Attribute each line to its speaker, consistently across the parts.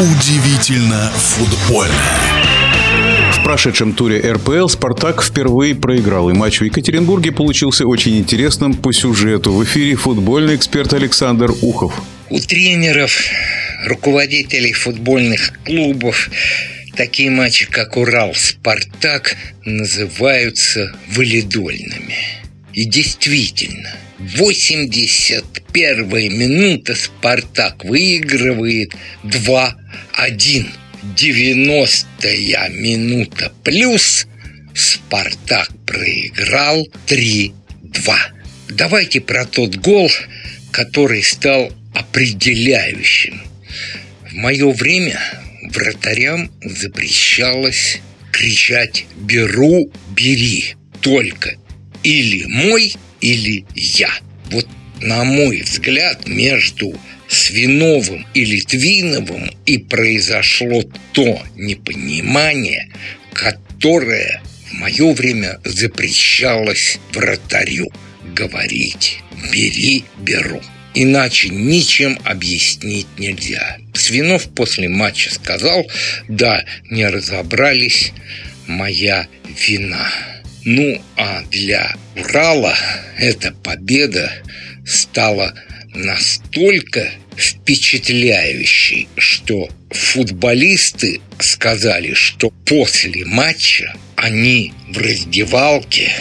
Speaker 1: Удивительно футбольно.
Speaker 2: В прошедшем туре РПЛ «Спартак» впервые проиграл, и матч в Екатеринбурге получился очень интересным по сюжету. В эфире футбольный эксперт Александр Ухов.
Speaker 3: У тренеров, руководителей футбольных клубов такие матчи, как Урал, Спартак, называются валидольными. И действительно, 81 минута Спартак выигрывает 2-1. 90-я минута плюс Спартак проиграл 3-2. Давайте про тот гол, который стал определяющим. В мое время вратарям запрещалось кричать «беру, бери» только или мой, или я. Вот на мой взгляд, между Свиновым и Литвиновым и произошло то непонимание, которое в мое время запрещалось вратарю говорить «бери, беру». Иначе ничем объяснить нельзя. Свинов после матча сказал, да, не разобрались, моя вина. Ну, а для Урала эта победа стала настолько впечатляющей, что футболисты сказали, что после матча они в раздевалке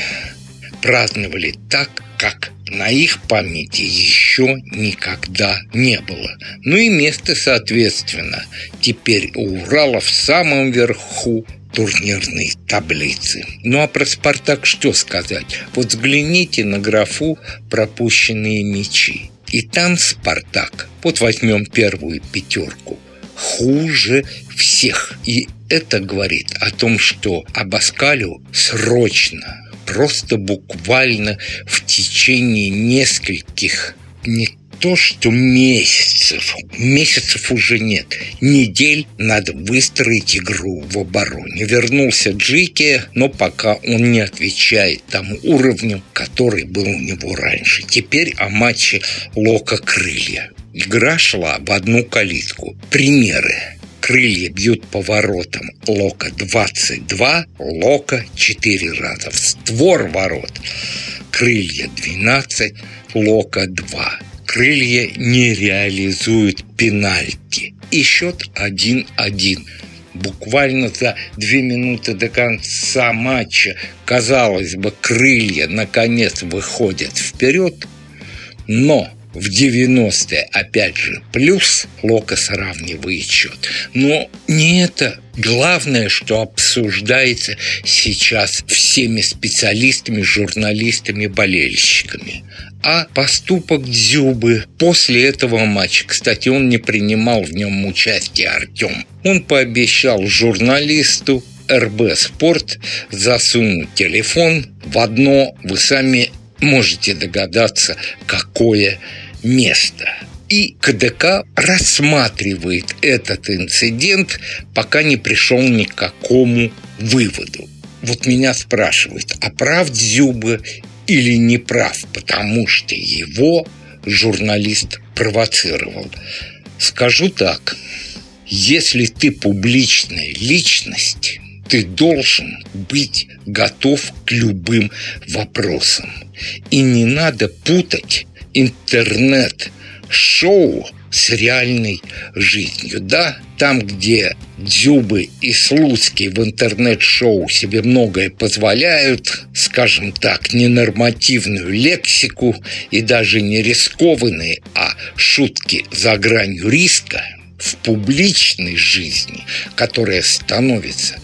Speaker 3: праздновали так, как на их памяти еще никогда не было. Ну и место, соответственно, теперь у Урала в самом верху турнирной таблицы. Ну а про «Спартак» что сказать? Вот взгляните на графу «Пропущенные мячи». И там «Спартак», вот возьмем первую пятерку, хуже всех. И это говорит о том, что Абаскалю срочно просто буквально в течение нескольких не то, что месяцев, месяцев уже нет, недель надо выстроить игру в обороне. Вернулся Джики, но пока он не отвечает тому уровню, который был у него раньше. Теперь о матче Лока Крылья. Игра шла в одну калитку. Примеры крылья бьют по воротам. Лока 22, Лока 4 раза. В створ ворот. Крылья 12, Лока 2. Крылья не реализуют пенальти. И счет 1-1 буквально за две минуты до конца матча, казалось бы, крылья наконец выходят вперед, но в 90-е, опять же, плюс сравнивает счет. Но не это главное, что обсуждается сейчас всеми специалистами, журналистами, болельщиками а поступок Дзюбы после этого матча. Кстати, он не принимал в нем участие Артем. Он пообещал журналисту РБ «Спорт» засунуть телефон в одно, вы сами можете догадаться, какое место. И КДК рассматривает этот инцидент, пока не пришел ни к какому выводу. Вот меня спрашивают, а прав Дзюба или не прав, потому что его журналист провоцировал. Скажу так, если ты публичная личность, ты должен быть готов к любым вопросам. И не надо путать интернет-шоу с реальной жизнью. Да, там, где Дзюбы и Слуцкий в интернет-шоу себе многое позволяют, скажем так, ненормативную лексику и даже не рискованные, а шутки за гранью риска, в публичной жизни, которая становится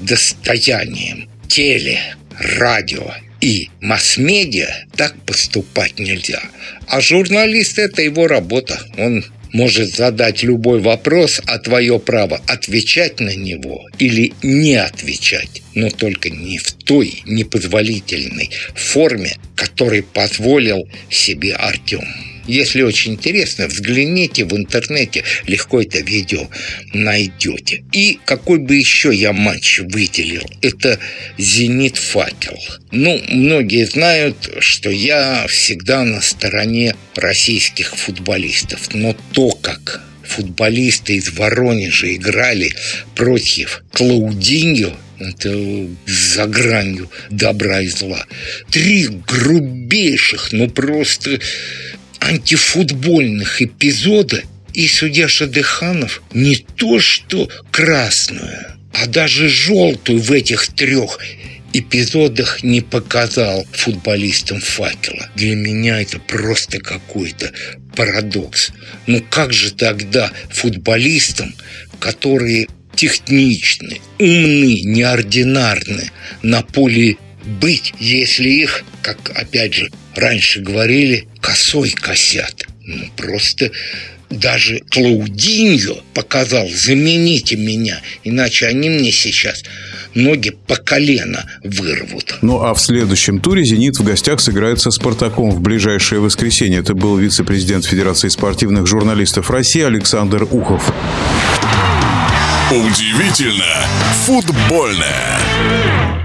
Speaker 3: достоянием теле, радио и масс-медиа, так поступать нельзя. А журналист – это его работа. Он может задать любой вопрос, а твое право отвечать на него или не отвечать, но только не в той непозволительной форме, которой позволил себе Артем. Если очень интересно, взгляните в интернете, легко это видео найдете. И какой бы еще я матч выделил, это «Зенит Факел». Ну, многие знают, что я всегда на стороне российских футболистов, но то, как футболисты из Воронежа играли против Клаудиньо, это за гранью добра и зла. Три грубейших, ну просто антифутбольных эпизода, и судья Шадыханов не то что красную, а даже желтую в этих трех эпизодах не показал футболистам факела. Для меня это просто какой-то парадокс. Ну как же тогда футболистам, которые техничны, умны, неординарны на поле быть, если их, как опять же раньше говорили, косой косят? Ну просто даже Клаудиньо показал, замените меня, иначе они мне сейчас ноги по колено вырвут.
Speaker 2: Ну а в следующем туре «Зенит» в гостях сыграет со «Спартаком» в ближайшее воскресенье. Это был вице-президент Федерации спортивных журналистов России Александр Ухов.
Speaker 1: Удивительно футбольное.